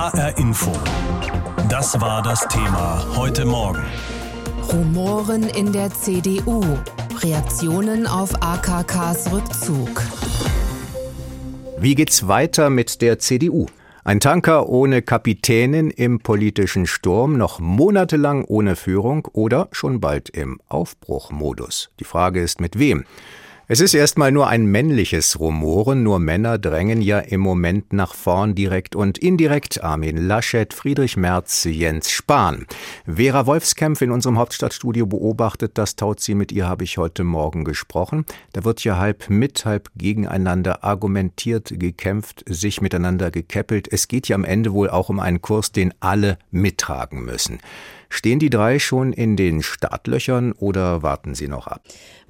HR Info. Das war das Thema heute Morgen. Rumoren in der CDU. Reaktionen auf AKKs Rückzug. Wie geht's weiter mit der CDU? Ein Tanker ohne Kapitänin im politischen Sturm, noch monatelang ohne Führung oder schon bald im Aufbruchmodus. Die Frage ist mit wem? Es ist erstmal nur ein männliches Rumoren, nur Männer drängen ja im Moment nach vorn direkt und indirekt Armin Laschet, Friedrich Merz, Jens Spahn. Vera Wolfskämpf in unserem Hauptstadtstudio beobachtet, das taut sie mit ihr habe ich heute Morgen gesprochen. Da wird ja halb mit, halb gegeneinander argumentiert, gekämpft, sich miteinander gekäppelt. Es geht ja am Ende wohl auch um einen Kurs, den alle mittragen müssen. Stehen die drei schon in den Startlöchern oder warten sie noch ab?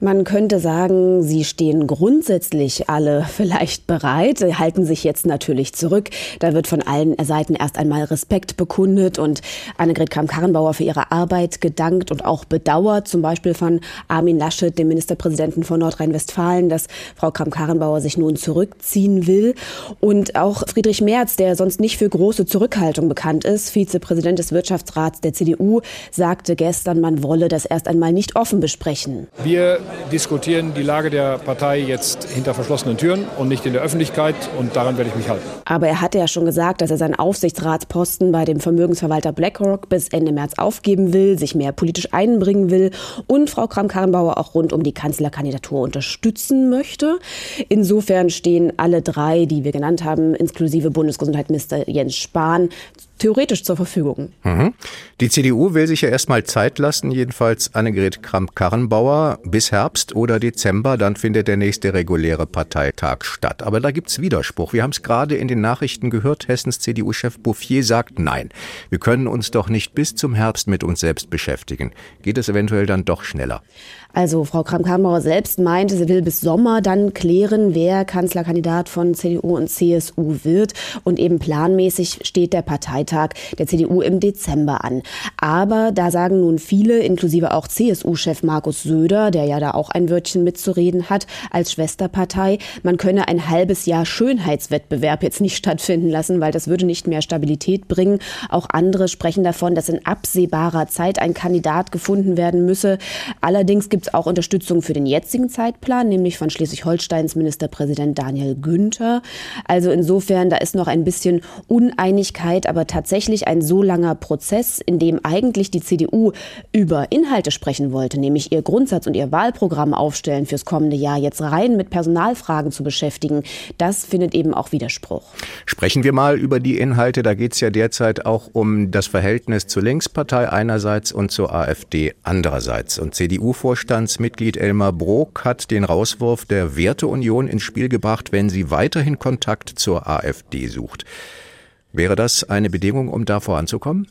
Man könnte sagen, sie stehen grundsätzlich alle vielleicht bereit, halten sich jetzt natürlich zurück. Da wird von allen Seiten erst einmal Respekt bekundet und Annegret Kramp-Karrenbauer für ihre Arbeit gedankt und auch bedauert, zum Beispiel von Armin Laschet, dem Ministerpräsidenten von Nordrhein-Westfalen, dass Frau Kramp-Karrenbauer sich nun zurückziehen will. Und auch Friedrich Merz, der sonst nicht für große Zurückhaltung bekannt ist, Vizepräsident des Wirtschaftsrats der CDU, sagte gestern, man wolle das erst einmal nicht offen besprechen. Wir diskutieren die Lage der Partei jetzt hinter verschlossenen Türen und nicht in der Öffentlichkeit und daran werde ich mich halten. Aber er hatte ja schon gesagt, dass er seinen Aufsichtsratsposten bei dem Vermögensverwalter BlackRock bis Ende März aufgeben will, sich mehr politisch einbringen will und Frau Kram-Karrenbauer auch rund um die Kanzlerkandidatur unterstützen möchte. Insofern stehen alle drei, die wir genannt haben, inklusive Bundesgesundheitsminister Jens Spahn, theoretisch zur Verfügung. Mhm. Die CDU will sich ja erstmal Zeit lassen, jedenfalls Annegret Kramp-Karrenbauer bis Herbst oder Dezember, dann findet der nächste reguläre Parteitag statt. Aber da gibt's Widerspruch. Wir haben es gerade in den Nachrichten gehört, Hessens CDU-Chef Bouffier sagt nein. Wir können uns doch nicht bis zum Herbst mit uns selbst beschäftigen. Geht es eventuell dann doch schneller? Also Frau Kramp-Karrenbauer selbst meinte, sie will bis Sommer dann klären, wer Kanzlerkandidat von CDU und CSU wird. Und eben planmäßig steht der Parteitag der CDU im Dezember an. Aber da sagen nun viele, inklusive auch CSU-Chef Markus Söder, der ja da auch ein Wörtchen mitzureden hat, als Schwesterpartei, man könne ein halbes Jahr Schönheitswettbewerb jetzt nicht stattfinden lassen, weil das würde nicht mehr Stabilität bringen. Auch andere sprechen davon, dass in absehbarer Zeit ein Kandidat gefunden werden müsse. Allerdings gibt gibt es auch Unterstützung für den jetzigen Zeitplan, nämlich von Schleswig-Holsteins Ministerpräsident Daniel Günther. Also insofern, da ist noch ein bisschen Uneinigkeit, aber tatsächlich ein so langer Prozess, in dem eigentlich die CDU über Inhalte sprechen wollte, nämlich ihr Grundsatz und ihr Wahlprogramm aufstellen fürs kommende Jahr, jetzt rein mit Personalfragen zu beschäftigen, das findet eben auch Widerspruch. Sprechen wir mal über die Inhalte. Da geht es ja derzeit auch um das Verhältnis zur Linkspartei einerseits und zur AfD andererseits. Und CDU-Vorstand Vorstandsmitglied Elmar Brok hat den Rauswurf der Werteunion ins Spiel gebracht, wenn sie weiterhin Kontakt zur AfD sucht. Wäre das eine Bedingung, um da voranzukommen?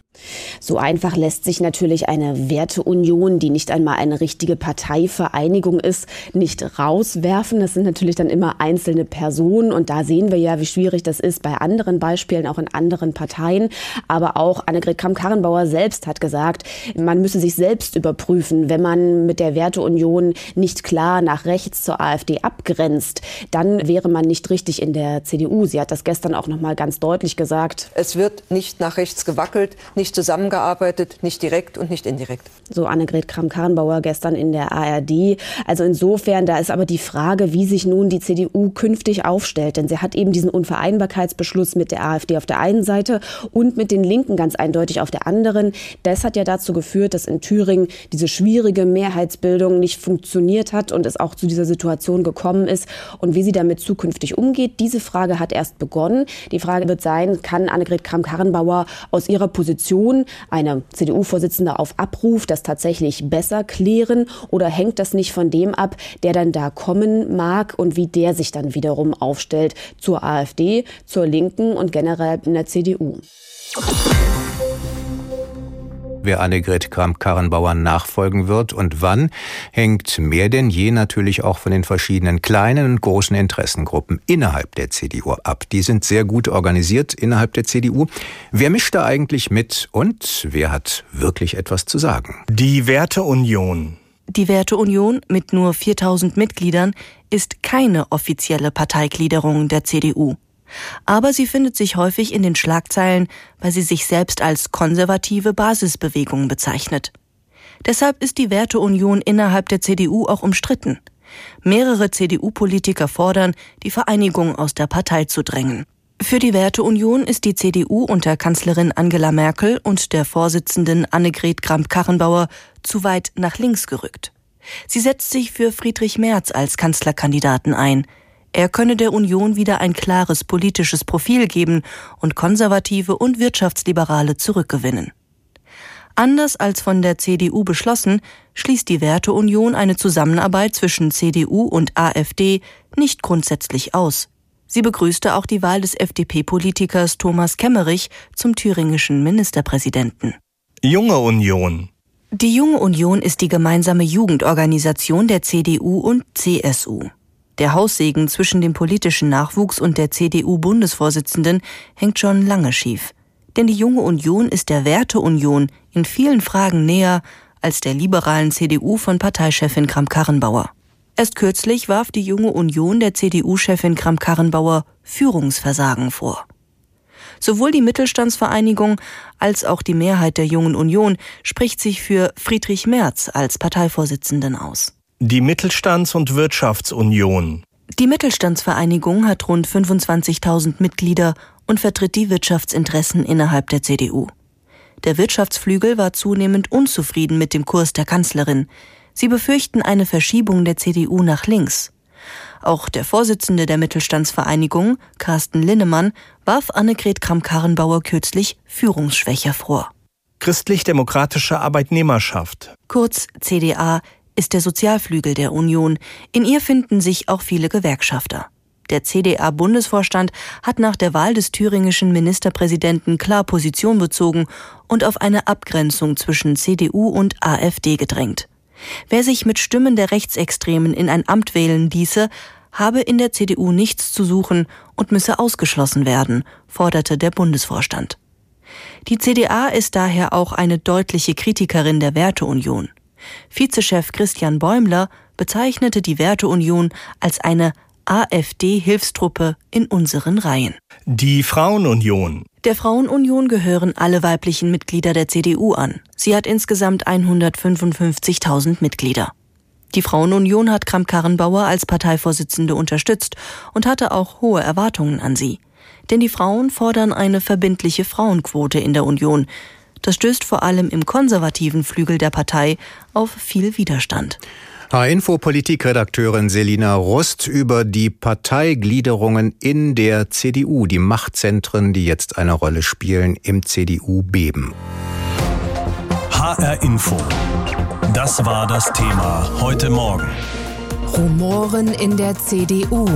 So einfach lässt sich natürlich eine Werteunion, die nicht einmal eine richtige Parteivereinigung ist, nicht rauswerfen. Das sind natürlich dann immer einzelne Personen und da sehen wir ja, wie schwierig das ist bei anderen Beispielen, auch in anderen Parteien. Aber auch Annegret Kramp-Karrenbauer selbst hat gesagt, man müsse sich selbst überprüfen, wenn man mit der Werteunion nicht klar nach rechts zur AfD abgrenzt, dann wäre man nicht richtig in der CDU. Sie hat das gestern auch noch mal ganz deutlich gesagt gesagt, es wird nicht nach rechts gewackelt, nicht zusammengearbeitet, nicht direkt und nicht indirekt. So Annegret Kramp-Karrenbauer gestern in der ARD. Also insofern, da ist aber die Frage, wie sich nun die CDU künftig aufstellt. Denn sie hat eben diesen Unvereinbarkeitsbeschluss mit der AfD auf der einen Seite und mit den Linken ganz eindeutig auf der anderen. Das hat ja dazu geführt, dass in Thüringen diese schwierige Mehrheitsbildung nicht funktioniert hat und es auch zu dieser Situation gekommen ist. Und wie sie damit zukünftig umgeht, diese Frage hat erst begonnen. Die Frage wird sein, kann kann Annegret Kramp-Karrenbauer aus ihrer Position, eine CDU-Vorsitzende auf Abruf, das tatsächlich besser klären? Oder hängt das nicht von dem ab, der dann da kommen mag und wie der sich dann wiederum aufstellt zur AfD, zur Linken und generell in der CDU? Wer Annegret Kramp-Karrenbauer nachfolgen wird und wann, hängt mehr denn je natürlich auch von den verschiedenen kleinen und großen Interessengruppen innerhalb der CDU ab. Die sind sehr gut organisiert innerhalb der CDU. Wer mischt da eigentlich mit und wer hat wirklich etwas zu sagen? Die Werteunion. Die Werteunion mit nur 4000 Mitgliedern ist keine offizielle Parteigliederung der CDU. Aber sie findet sich häufig in den Schlagzeilen, weil sie sich selbst als konservative Basisbewegung bezeichnet. Deshalb ist die Werteunion innerhalb der CDU auch umstritten. Mehrere CDU-Politiker fordern, die Vereinigung aus der Partei zu drängen. Für die Werteunion ist die CDU unter Kanzlerin Angela Merkel und der Vorsitzenden Annegret Kramp-Karrenbauer zu weit nach links gerückt. Sie setzt sich für Friedrich Merz als Kanzlerkandidaten ein. Er könne der Union wieder ein klares politisches Profil geben und Konservative und Wirtschaftsliberale zurückgewinnen. Anders als von der CDU beschlossen, schließt die Werteunion eine Zusammenarbeit zwischen CDU und AfD nicht grundsätzlich aus. Sie begrüßte auch die Wahl des FDP-Politikers Thomas Kemmerich zum thüringischen Ministerpräsidenten. Junge Union. Die Junge Union ist die gemeinsame Jugendorganisation der CDU und CSU. Der Haussegen zwischen dem politischen Nachwuchs und der CDU-Bundesvorsitzenden hängt schon lange schief. Denn die Junge Union ist der Werteunion in vielen Fragen näher als der liberalen CDU von Parteichefin Kramp-Karrenbauer. Erst kürzlich warf die junge Union der CDU-Chefin Kramp-Karrenbauer Führungsversagen vor. Sowohl die Mittelstandsvereinigung als auch die Mehrheit der jungen Union spricht sich für Friedrich Merz als Parteivorsitzenden aus. Die Mittelstands- und Wirtschaftsunion. Die Mittelstandsvereinigung hat rund 25.000 Mitglieder und vertritt die Wirtschaftsinteressen innerhalb der CDU. Der Wirtschaftsflügel war zunehmend unzufrieden mit dem Kurs der Kanzlerin. Sie befürchten eine Verschiebung der CDU nach links. Auch der Vorsitzende der Mittelstandsvereinigung, Carsten Linnemann, warf Annegret Kramp-Karrenbauer kürzlich Führungsschwäche vor. Christlich-demokratische Arbeitnehmerschaft. Kurz CDA ist der Sozialflügel der Union. In ihr finden sich auch viele Gewerkschafter. Der CDA-Bundesvorstand hat nach der Wahl des thüringischen Ministerpräsidenten klar Position bezogen und auf eine Abgrenzung zwischen CDU und AfD gedrängt. Wer sich mit Stimmen der Rechtsextremen in ein Amt wählen ließe, habe in der CDU nichts zu suchen und müsse ausgeschlossen werden, forderte der Bundesvorstand. Die CDA ist daher auch eine deutliche Kritikerin der Werteunion. Vizechef Christian Bäumler bezeichnete die Werteunion als eine AfD-Hilfstruppe in unseren Reihen. Die Frauenunion. Der Frauenunion gehören alle weiblichen Mitglieder der CDU an. Sie hat insgesamt 155.000 Mitglieder. Die Frauenunion hat Kramp-Karrenbauer als Parteivorsitzende unterstützt und hatte auch hohe Erwartungen an sie. Denn die Frauen fordern eine verbindliche Frauenquote in der Union. Das stößt vor allem im konservativen Flügel der Partei auf viel Widerstand. H-Info-Politikredakteurin Selina Rust über die Parteigliederungen in der CDU, die Machtzentren, die jetzt eine Rolle spielen im CDU-Beben. HR Info. Das war das Thema heute Morgen. Rumoren in der CDU.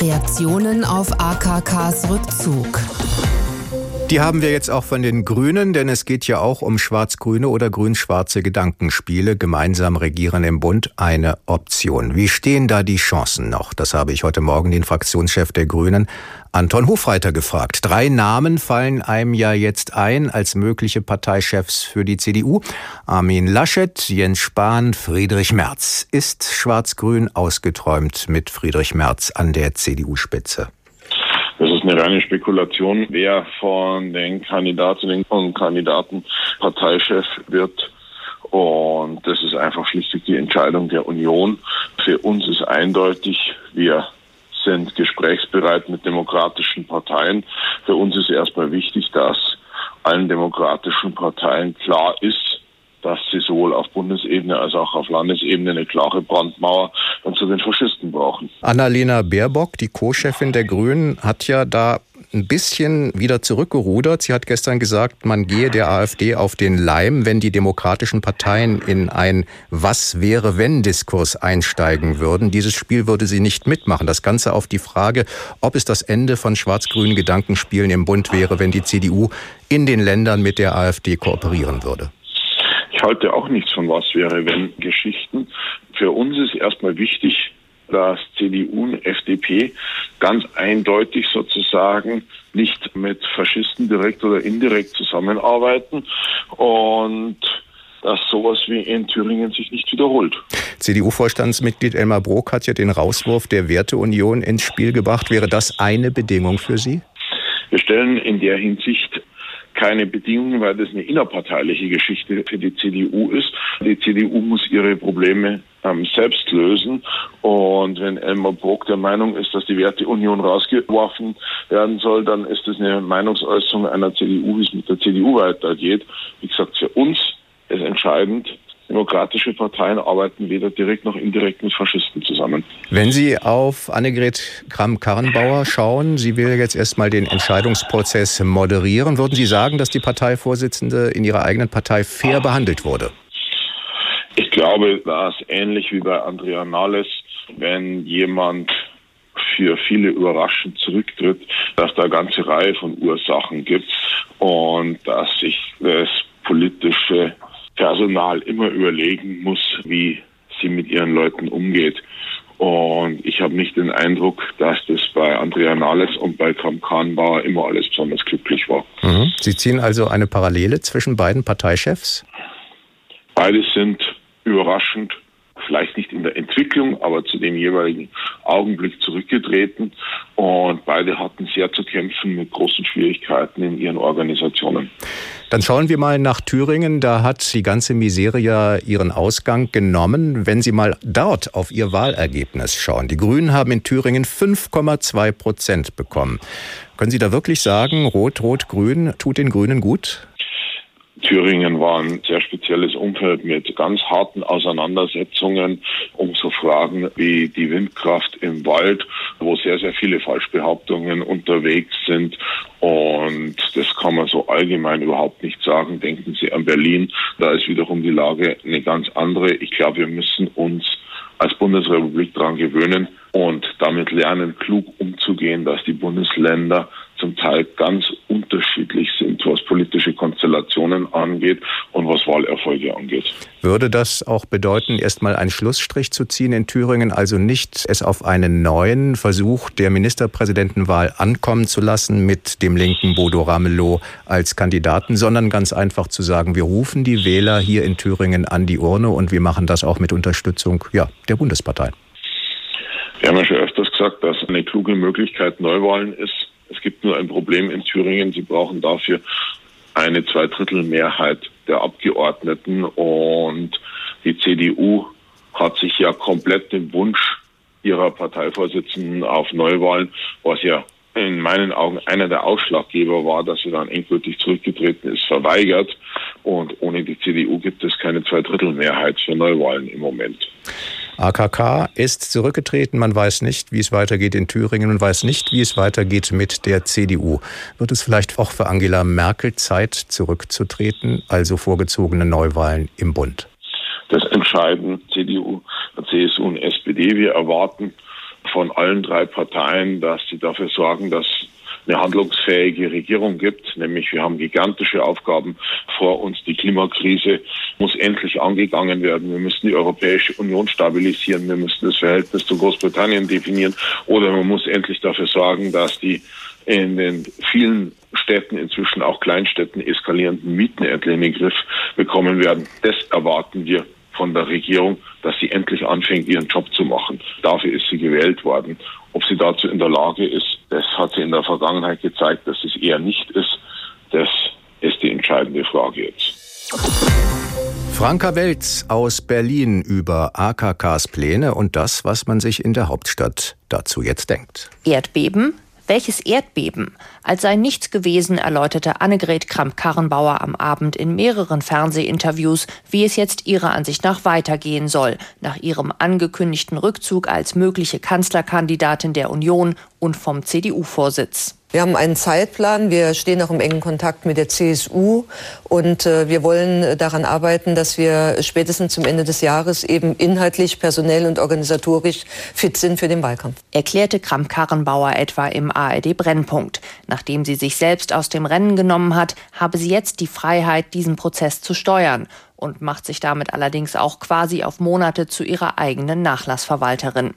Reaktionen auf AKKs Rückzug. Die haben wir jetzt auch von den Grünen, denn es geht ja auch um schwarz-grüne oder grün-schwarze Gedankenspiele. Gemeinsam regieren im Bund eine Option. Wie stehen da die Chancen noch? Das habe ich heute Morgen den Fraktionschef der Grünen, Anton Hofreiter, gefragt. Drei Namen fallen einem ja jetzt ein als mögliche Parteichefs für die CDU. Armin Laschet, Jens Spahn, Friedrich Merz. Ist schwarz-grün ausgeträumt mit Friedrich Merz an der CDU-Spitze? Das ist eine reine Spekulation, wer von den Kandidatinnen und Kandidaten Parteichef wird. Und das ist einfach schlichtweg die Entscheidung der Union. Für uns ist eindeutig, wir sind gesprächsbereit mit demokratischen Parteien. Für uns ist erstmal wichtig, dass allen demokratischen Parteien klar ist, dass sie sowohl auf Bundesebene als auch auf Landesebene eine klare Brandmauer zu den Faschisten brauchen. Annalena Baerbock, die Co-Chefin der Grünen, hat ja da ein bisschen wieder zurückgerudert. Sie hat gestern gesagt, man gehe der AfD auf den Leim, wenn die demokratischen Parteien in ein Was wäre wenn Diskurs einsteigen würden. Dieses Spiel würde sie nicht mitmachen. Das Ganze auf die Frage, ob es das Ende von schwarz-grünen Gedankenspielen im Bund wäre, wenn die CDU in den Ländern mit der AfD kooperieren würde. Ich halte auch nichts von was wäre, wenn Geschichten. Für uns ist erstmal wichtig, dass CDU und FDP ganz eindeutig sozusagen nicht mit Faschisten direkt oder indirekt zusammenarbeiten. Und dass sowas wie in Thüringen sich nicht wiederholt. CDU-Vorstandsmitglied Elmar Brok hat ja den Rauswurf der Werteunion ins Spiel gebracht. Wäre das eine Bedingung für Sie? Wir stellen in der Hinsicht keine Bedingungen, weil das eine innerparteiliche Geschichte für die CDU ist. Die CDU muss ihre Probleme ähm, selbst lösen. Und wenn Elmar Brok der Meinung ist, dass die Werteunion rausgeworfen werden soll, dann ist das eine Meinungsäußerung einer CDU, wie es mit der CDU weitergeht. Wie gesagt, für uns ist entscheidend, Demokratische Parteien arbeiten weder direkt noch indirekt mit Faschisten zusammen. Wenn Sie auf Annegret Kramp-Karrenbauer schauen, sie will jetzt erstmal den Entscheidungsprozess moderieren. Würden Sie sagen, dass die Parteivorsitzende in ihrer eigenen Partei fair behandelt wurde? Ich glaube, dass ähnlich wie bei Andrea Nahles, wenn jemand für viele überraschend zurücktritt, dass da eine ganze Reihe von Ursachen gibt und dass sich das politische Personal immer überlegen muss, wie sie mit ihren Leuten umgeht. Und ich habe nicht den Eindruck, dass das bei Andrea Nahles und bei Kram Kahnbauer immer alles besonders glücklich war. Mhm. Sie ziehen also eine Parallele zwischen beiden Parteichefs? Beide sind überraschend vielleicht nicht in der Entwicklung, aber zu dem jeweiligen Augenblick zurückgetreten. Und beide hatten sehr zu kämpfen mit großen Schwierigkeiten in ihren Organisationen. Dann schauen wir mal nach Thüringen. Da hat die ganze Misere ja ihren Ausgang genommen. Wenn Sie mal dort auf Ihr Wahlergebnis schauen. Die Grünen haben in Thüringen 5,2 Prozent bekommen. Können Sie da wirklich sagen, Rot, Rot, Grün tut den Grünen gut? Thüringen war ein sehr spezielles Umfeld mit ganz harten Auseinandersetzungen um so Fragen wie die Windkraft im Wald, wo sehr, sehr viele Falschbehauptungen unterwegs sind. Und das kann man so allgemein überhaupt nicht sagen. Denken Sie an Berlin, da ist wiederum die Lage eine ganz andere. Ich glaube, wir müssen uns als Bundesrepublik daran gewöhnen und damit lernen, klug umzugehen, dass die Bundesländer zum Teil ganz unterschiedlich sind, was politische Konstellationen angeht und was Wahlerfolge angeht. Würde das auch bedeuten, erstmal einen Schlussstrich zu ziehen in Thüringen, also nicht es auf einen neuen Versuch der Ministerpräsidentenwahl ankommen zu lassen mit dem linken Bodo Ramelow als Kandidaten, sondern ganz einfach zu sagen, wir rufen die Wähler hier in Thüringen an die Urne und wir machen das auch mit Unterstützung ja, der Bundespartei. Wir haben ja schon öfters gesagt, dass eine kluge Möglichkeit Neuwahlen ist, es gibt nur ein Problem in Thüringen. Sie brauchen dafür eine Zweidrittelmehrheit der Abgeordneten und die CDU hat sich ja komplett den Wunsch ihrer Parteivorsitzenden auf Neuwahlen, was ja in meinen Augen einer der Ausschlaggeber war, dass sie dann endgültig zurückgetreten ist, verweigert. Und ohne die CDU gibt es keine Zweidrittelmehrheit für Neuwahlen im Moment. AKK ist zurückgetreten. Man weiß nicht, wie es weitergeht in Thüringen und weiß nicht, wie es weitergeht mit der CDU. Wird es vielleicht auch für Angela Merkel Zeit, zurückzutreten, also vorgezogene Neuwahlen im Bund? Das entscheiden CDU, CSU und SPD. Wir erwarten von allen drei Parteien, dass sie dafür sorgen, dass eine handlungsfähige Regierung gibt. Nämlich wir haben gigantische Aufgaben vor uns. Die Klimakrise muss endlich angegangen werden. Wir müssen die Europäische Union stabilisieren. Wir müssen das Verhältnis zu Großbritannien definieren. Oder man muss endlich dafür sorgen, dass die in den vielen Städten, inzwischen auch Kleinstädten, eskalierenden Mieten endlich in den Griff bekommen werden. Das erwarten wir von der Regierung, dass sie endlich anfängt, ihren Job zu machen. Dafür ist sie gewählt worden. Ob sie dazu in der Lage ist, das hat sie in der Vergangenheit gezeigt, dass es eher nicht ist. Das ist die entscheidende Frage jetzt. Franka Welz aus Berlin über AKKs Pläne und das, was man sich in der Hauptstadt dazu jetzt denkt. Erdbeben, welches Erdbeben? Als sei nichts gewesen, erläuterte Annegret Kramp-Karrenbauer am Abend in mehreren Fernsehinterviews, wie es jetzt ihrer Ansicht nach weitergehen soll, nach ihrem angekündigten Rückzug als mögliche Kanzlerkandidatin der Union und vom CDU-Vorsitz. Wir haben einen Zeitplan. Wir stehen auch im engen Kontakt mit der CSU und äh, wir wollen äh, daran arbeiten, dass wir spätestens zum Ende des Jahres eben inhaltlich, personell und organisatorisch fit sind für den Wahlkampf. Erklärte Kramp-Karrenbauer etwa im ARD Brennpunkt. Nachdem sie sich selbst aus dem Rennen genommen hat, habe sie jetzt die Freiheit, diesen Prozess zu steuern und macht sich damit allerdings auch quasi auf Monate zu ihrer eigenen Nachlassverwalterin.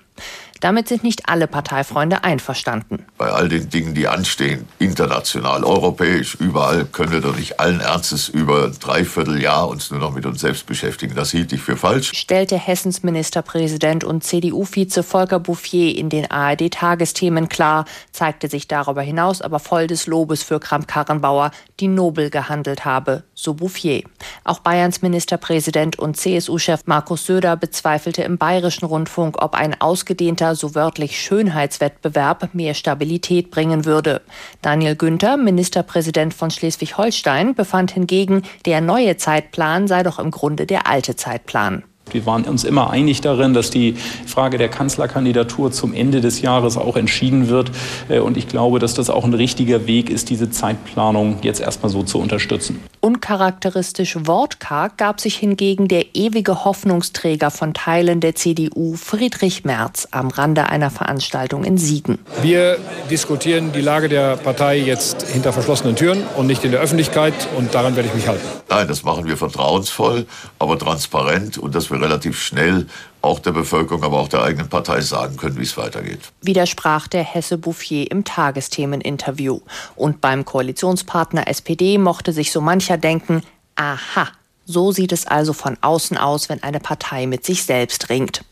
Damit sind nicht alle Parteifreunde einverstanden. Bei all den Dingen, die anstehen, international, europäisch, überall, können wir doch nicht allen Ernstes über ein Dreivierteljahr uns nur noch mit uns selbst beschäftigen. Das hielt ich für falsch. Stellte Hessens Ministerpräsident und CDU-Vize Volker Bouffier in den ARD-Tagesthemen klar, zeigte sich darüber hinaus aber voll des Lobes für Kramp-Karrenbauer, die nobel gehandelt habe, so Bouffier. Auch Bayerns Ministerpräsident und CSU-Chef Markus Söder bezweifelte im bayerischen Rundfunk, ob ein ausgedehnter so wörtlich Schönheitswettbewerb mehr Stabilität bringen würde. Daniel Günther, Ministerpräsident von Schleswig-Holstein, befand hingegen, der neue Zeitplan sei doch im Grunde der alte Zeitplan. Wir waren uns immer einig darin, dass die Frage der Kanzlerkandidatur zum Ende des Jahres auch entschieden wird. Äh, und ich glaube, dass das auch ein richtiger Weg ist, diese Zeitplanung jetzt erstmal so zu unterstützen. Uncharakteristisch wortkarg gab sich hingegen der ewige Hoffnungsträger von Teilen der CDU, Friedrich Merz, am Rande einer Veranstaltung in Siegen. Wir diskutieren die Lage der Partei jetzt hinter verschlossenen Türen und nicht in der Öffentlichkeit. Und daran werde ich mich halten. Nein, das machen wir vertrauensvoll, aber transparent und das wir relativ schnell auch der Bevölkerung, aber auch der eigenen Partei sagen können, wie es weitergeht. Widersprach der Hesse Bouffier im Tagesthemeninterview. Und beim Koalitionspartner SPD mochte sich so mancher denken, aha, so sieht es also von außen aus, wenn eine Partei mit sich selbst ringt.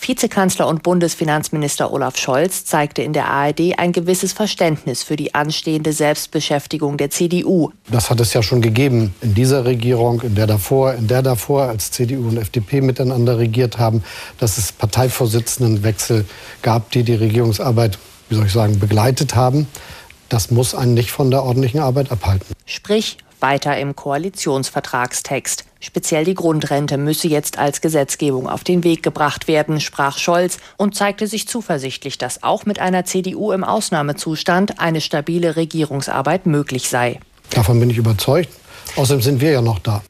Vizekanzler und Bundesfinanzminister Olaf Scholz zeigte in der ARD ein gewisses Verständnis für die anstehende Selbstbeschäftigung der CDU. Das hat es ja schon gegeben in dieser Regierung, in der davor, in der davor, als CDU und FDP miteinander regiert haben, dass es Parteivorsitzendenwechsel gab, die die Regierungsarbeit, wie soll ich sagen, begleitet haben. Das muss einen nicht von der ordentlichen Arbeit abhalten. Sprich, weiter im Koalitionsvertragstext. Speziell die Grundrente müsse jetzt als Gesetzgebung auf den Weg gebracht werden, sprach Scholz und zeigte sich zuversichtlich, dass auch mit einer CDU im Ausnahmezustand eine stabile Regierungsarbeit möglich sei. Davon bin ich überzeugt. Außerdem sind wir ja noch da.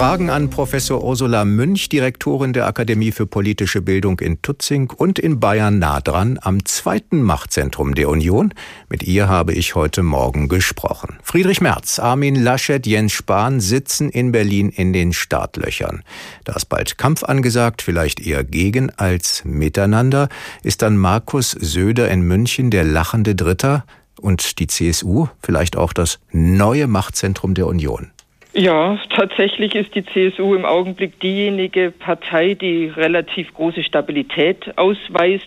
Fragen an Professor Ursula Münch, Direktorin der Akademie für politische Bildung in Tutzing und in Bayern nah dran am zweiten Machtzentrum der Union. Mit ihr habe ich heute Morgen gesprochen. Friedrich Merz, Armin Laschet, Jens Spahn sitzen in Berlin in den Startlöchern. Da ist bald Kampf angesagt, vielleicht eher gegen als miteinander. Ist dann Markus Söder in München der lachende Dritter und die CSU vielleicht auch das neue Machtzentrum der Union? Ja, tatsächlich ist die CSU im Augenblick diejenige Partei, die relativ große Stabilität ausweist,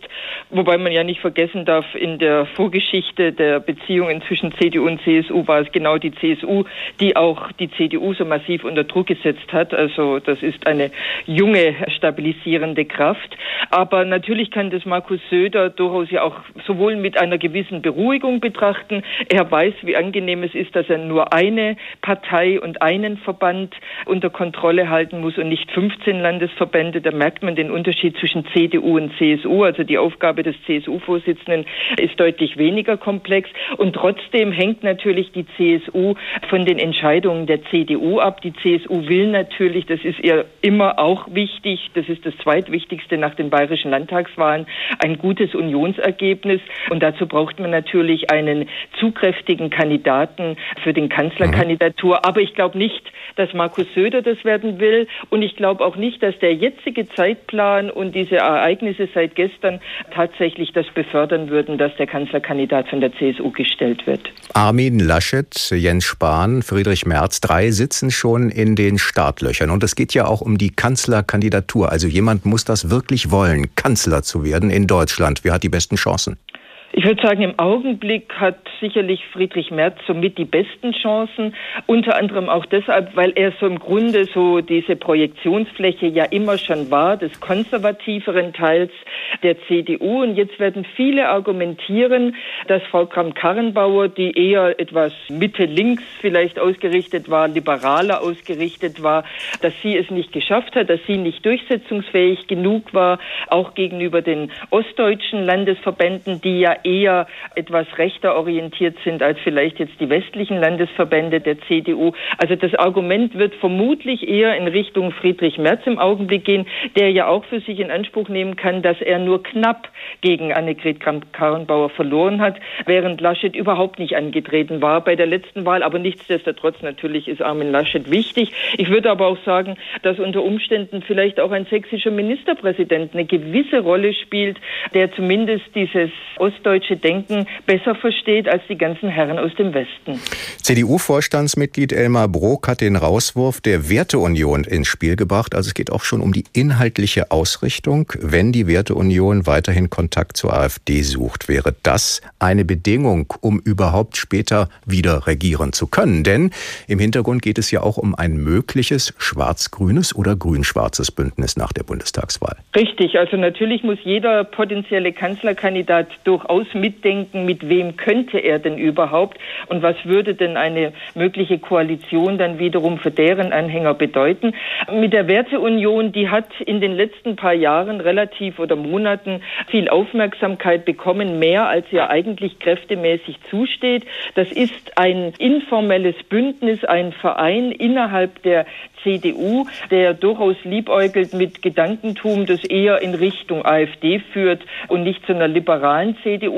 wobei man ja nicht vergessen darf, in der Vorgeschichte der Beziehungen zwischen CDU und CSU war es genau die CSU, die auch die CDU so massiv unter Druck gesetzt hat. Also das ist eine junge stabilisierende Kraft. Aber natürlich kann das Markus Söder durchaus ja auch sowohl mit einer gewissen Beruhigung betrachten. Er weiß, wie angenehm es ist, dass er nur eine Partei und ein einen Verband unter Kontrolle halten muss und nicht 15 Landesverbände. Da merkt man den Unterschied zwischen CDU und CSU. Also die Aufgabe des CSU-Vorsitzenden ist deutlich weniger komplex. Und trotzdem hängt natürlich die CSU von den Entscheidungen der CDU ab. Die CSU will natürlich, das ist ihr immer auch wichtig, das ist das zweitwichtigste nach den bayerischen Landtagswahlen, ein gutes Unionsergebnis. Und dazu braucht man natürlich einen zugkräftigen Kandidaten für den Kanzlerkandidatur. Aber ich glaube nicht, dass Markus Söder das werden will. Und ich glaube auch nicht, dass der jetzige Zeitplan und diese Ereignisse seit gestern tatsächlich das befördern würden, dass der Kanzlerkandidat von der CSU gestellt wird. Armin Laschet, Jens Spahn, Friedrich Merz, drei sitzen schon in den Startlöchern. Und es geht ja auch um die Kanzlerkandidatur. Also jemand muss das wirklich wollen, Kanzler zu werden in Deutschland. Wer hat die besten Chancen? Ich würde sagen, im Augenblick hat sicherlich Friedrich Merz somit die besten Chancen. Unter anderem auch deshalb, weil er so im Grunde so diese Projektionsfläche ja immer schon war, des konservativeren Teils der CDU. Und jetzt werden viele argumentieren, dass Frau Kramp-Karrenbauer, die eher etwas Mitte-Links vielleicht ausgerichtet war, liberaler ausgerichtet war, dass sie es nicht geschafft hat, dass sie nicht durchsetzungsfähig genug war, auch gegenüber den ostdeutschen Landesverbänden, die ja eher etwas rechter orientiert sind als vielleicht jetzt die westlichen Landesverbände der CDU. Also das Argument wird vermutlich eher in Richtung Friedrich Merz im Augenblick gehen, der ja auch für sich in Anspruch nehmen kann, dass er nur knapp gegen Annegret Kramp-Karrenbauer verloren hat, während Laschet überhaupt nicht angetreten war bei der letzten Wahl. Aber nichtsdestotrotz natürlich ist Armin Laschet wichtig. Ich würde aber auch sagen, dass unter Umständen vielleicht auch ein sächsischer Ministerpräsident eine gewisse Rolle spielt, der zumindest dieses ostdeutsche Denken besser versteht als die ganzen Herren aus dem Westen. CDU-Vorstandsmitglied Elmar Brok hat den Rauswurf der Werteunion ins Spiel gebracht. Also es geht auch schon um die inhaltliche Ausrichtung. Wenn die Werteunion weiterhin Kontakt zur AfD sucht, wäre das eine Bedingung, um überhaupt später wieder regieren zu können. Denn im Hintergrund geht es ja auch um ein mögliches schwarz-grünes oder grün-schwarzes Bündnis nach der Bundestagswahl. Richtig, also natürlich muss jeder potenzielle Kanzlerkandidat durchaus mitdenken, mit wem könnte er denn überhaupt und was würde denn eine mögliche Koalition dann wiederum für deren Anhänger bedeuten. Mit der Werteunion, die hat in den letzten paar Jahren relativ oder Monaten viel Aufmerksamkeit bekommen, mehr als ihr eigentlich kräftemäßig zusteht. Das ist ein informelles Bündnis, ein Verein innerhalb der CDU, der durchaus liebäugelt mit Gedankentum, das eher in Richtung AfD führt und nicht zu einer liberalen CDU.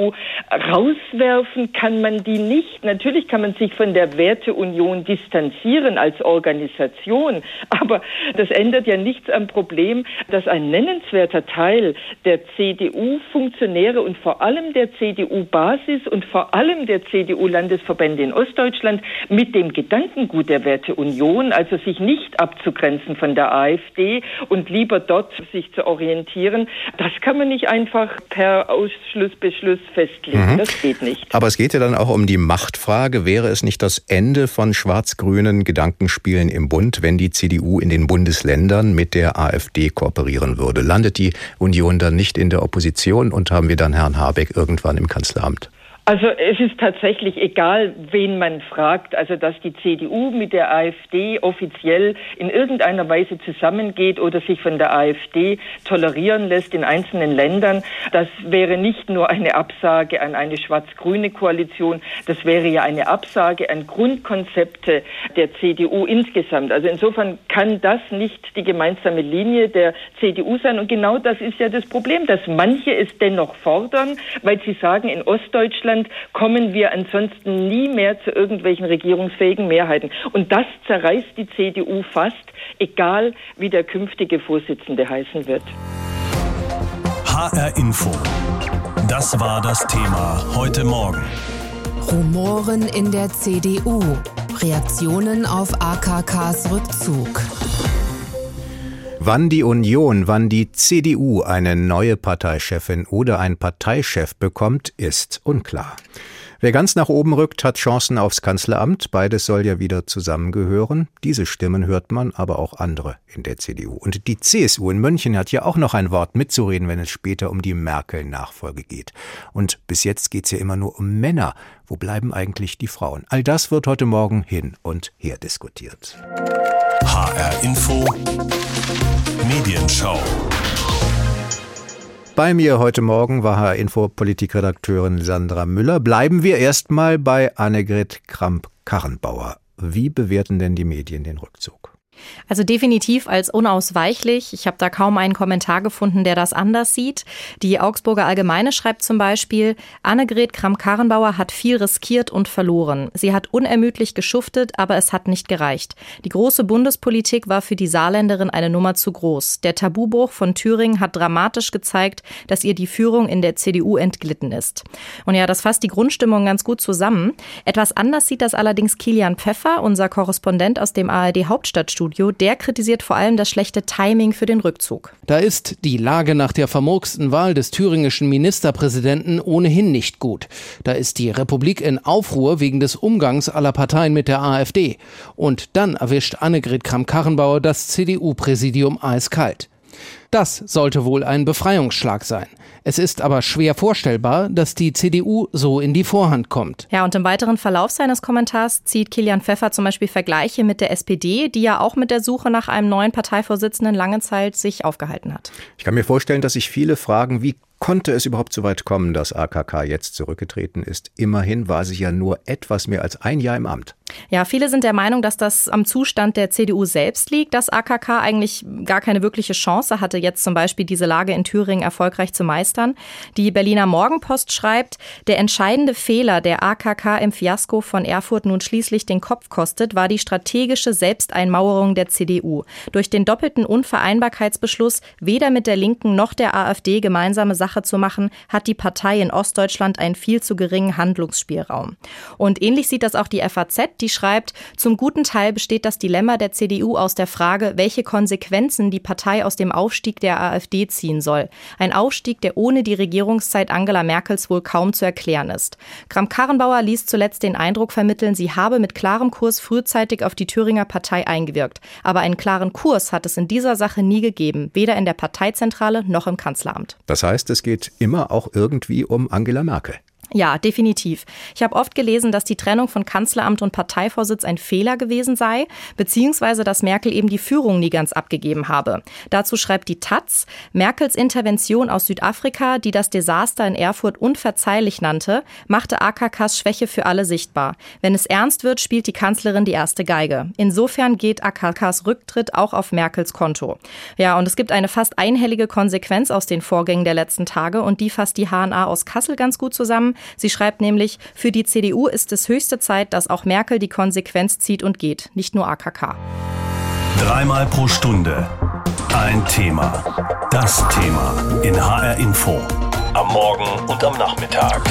Rauswerfen kann man die nicht. Natürlich kann man sich von der Werteunion distanzieren als Organisation, aber das ändert ja nichts am Problem, dass ein nennenswerter Teil der CDU-Funktionäre und vor allem der CDU-Basis und vor allem der CDU-Landesverbände in Ostdeutschland mit dem Gedankengut der Werteunion, also sich nicht abzugrenzen von der AfD und lieber dort sich zu orientieren. Das kann man nicht einfach per Ausschlussbeschluss festlegen. Mhm. Das geht nicht. Aber es geht ja dann auch um die Machtfrage. Wäre es nicht das Ende von schwarz-grünen Gedankenspielen im Bund, wenn die CDU in den Bundesländern mit der AfD kooperieren würde? Landet die Union dann nicht in der Opposition und haben wir dann Herrn Habeck irgendwann im Kanzleramt? Also es ist tatsächlich egal, wen man fragt. Also dass die CDU mit der AfD offiziell in irgendeiner Weise zusammengeht oder sich von der AfD tolerieren lässt in einzelnen Ländern, das wäre nicht nur eine Absage an eine schwarz-grüne Koalition, das wäre ja eine Absage an Grundkonzepte der CDU insgesamt. Also insofern kann das nicht die gemeinsame Linie der CDU sein. Und genau das ist ja das Problem, dass manche es dennoch fordern, weil sie sagen, in Ostdeutschland Deutschland kommen wir ansonsten nie mehr zu irgendwelchen regierungsfähigen Mehrheiten. Und das zerreißt die CDU fast, egal wie der künftige Vorsitzende heißen wird. HR Info. Das war das Thema heute Morgen. Rumoren in der CDU. Reaktionen auf AKKs Rückzug. Wann die Union, wann die CDU eine neue Parteichefin oder ein Parteichef bekommt, ist unklar. Wer ganz nach oben rückt, hat Chancen aufs Kanzleramt. Beides soll ja wieder zusammengehören. Diese Stimmen hört man, aber auch andere in der CDU. Und die CSU in München hat ja auch noch ein Wort mitzureden, wenn es später um die Merkel-Nachfolge geht. Und bis jetzt geht es ja immer nur um Männer. Wo bleiben eigentlich die Frauen? All das wird heute Morgen hin und her diskutiert. HR Info Medienschau. Bei mir heute Morgen war HR Info Politikredakteurin Sandra Müller. Bleiben wir erstmal bei Annegret Kramp-Karrenbauer. Wie bewerten denn die Medien den Rückzug? Also definitiv als unausweichlich. Ich habe da kaum einen Kommentar gefunden, der das anders sieht. Die Augsburger Allgemeine schreibt zum Beispiel, Annegret Kramp-Karrenbauer hat viel riskiert und verloren. Sie hat unermüdlich geschuftet, aber es hat nicht gereicht. Die große Bundespolitik war für die Saarländerin eine Nummer zu groß. Der Tabubruch von Thüringen hat dramatisch gezeigt, dass ihr die Führung in der CDU entglitten ist. Und ja, das fasst die Grundstimmung ganz gut zusammen. Etwas anders sieht das allerdings Kilian Pfeffer, unser Korrespondent aus dem ARD Hauptstadtstudio Studio, der kritisiert vor allem das schlechte Timing für den Rückzug. Da ist die Lage nach der vermurksten Wahl des thüringischen Ministerpräsidenten ohnehin nicht gut. Da ist die Republik in Aufruhr wegen des Umgangs aller Parteien mit der AfD. Und dann erwischt Annegret Kramp-Karrenbauer das CDU-Präsidium eiskalt. Das sollte wohl ein Befreiungsschlag sein. Es ist aber schwer vorstellbar, dass die CDU so in die Vorhand kommt. Ja, und im weiteren Verlauf seines Kommentars zieht Kilian Pfeffer zum Beispiel Vergleiche mit der SPD, die ja auch mit der Suche nach einem neuen Parteivorsitzenden lange Zeit sich aufgehalten hat. Ich kann mir vorstellen, dass sich viele fragen, wie konnte es überhaupt so weit kommen, dass AKK jetzt zurückgetreten ist? Immerhin war sie ja nur etwas mehr als ein Jahr im Amt. Ja, viele sind der Meinung, dass das am Zustand der CDU selbst liegt, dass AKK eigentlich gar keine wirkliche Chance hatte, jetzt zum Beispiel diese Lage in Thüringen erfolgreich zu meistern. Die Berliner Morgenpost schreibt, der entscheidende Fehler, der AKK im Fiasko von Erfurt nun schließlich den Kopf kostet, war die strategische Selbsteinmauerung der CDU. Durch den doppelten Unvereinbarkeitsbeschluss, weder mit der Linken noch der AfD gemeinsame Sache zu machen, hat die Partei in Ostdeutschland einen viel zu geringen Handlungsspielraum. Und ähnlich sieht das auch die FAZ, die schreibt, zum guten Teil besteht das Dilemma der CDU aus der Frage, welche Konsequenzen die Partei aus dem Aufstieg der AfD ziehen soll. Ein Aufstieg, der ohne die Regierungszeit Angela Merkels wohl kaum zu erklären ist. Kramp-Karrenbauer ließ zuletzt den Eindruck vermitteln, sie habe mit klarem Kurs frühzeitig auf die Thüringer Partei eingewirkt. Aber einen klaren Kurs hat es in dieser Sache nie gegeben, weder in der Parteizentrale noch im Kanzleramt. Das heißt, es geht immer auch irgendwie um Angela Merkel. Ja, definitiv. Ich habe oft gelesen, dass die Trennung von Kanzleramt und Parteivorsitz ein Fehler gewesen sei, beziehungsweise dass Merkel eben die Führung nie ganz abgegeben habe. Dazu schreibt die Taz, Merkels Intervention aus Südafrika, die das Desaster in Erfurt unverzeihlich nannte, machte AKKs Schwäche für alle sichtbar. Wenn es ernst wird, spielt die Kanzlerin die erste Geige. Insofern geht AKKs Rücktritt auch auf Merkels Konto. Ja, und es gibt eine fast einhellige Konsequenz aus den Vorgängen der letzten Tage und die fasst die HNA aus Kassel ganz gut zusammen. Sie schreibt nämlich, für die CDU ist es höchste Zeit, dass auch Merkel die Konsequenz zieht und geht, nicht nur AKK. Dreimal pro Stunde ein Thema. Das Thema in HR Info. Am Morgen und am Nachmittag.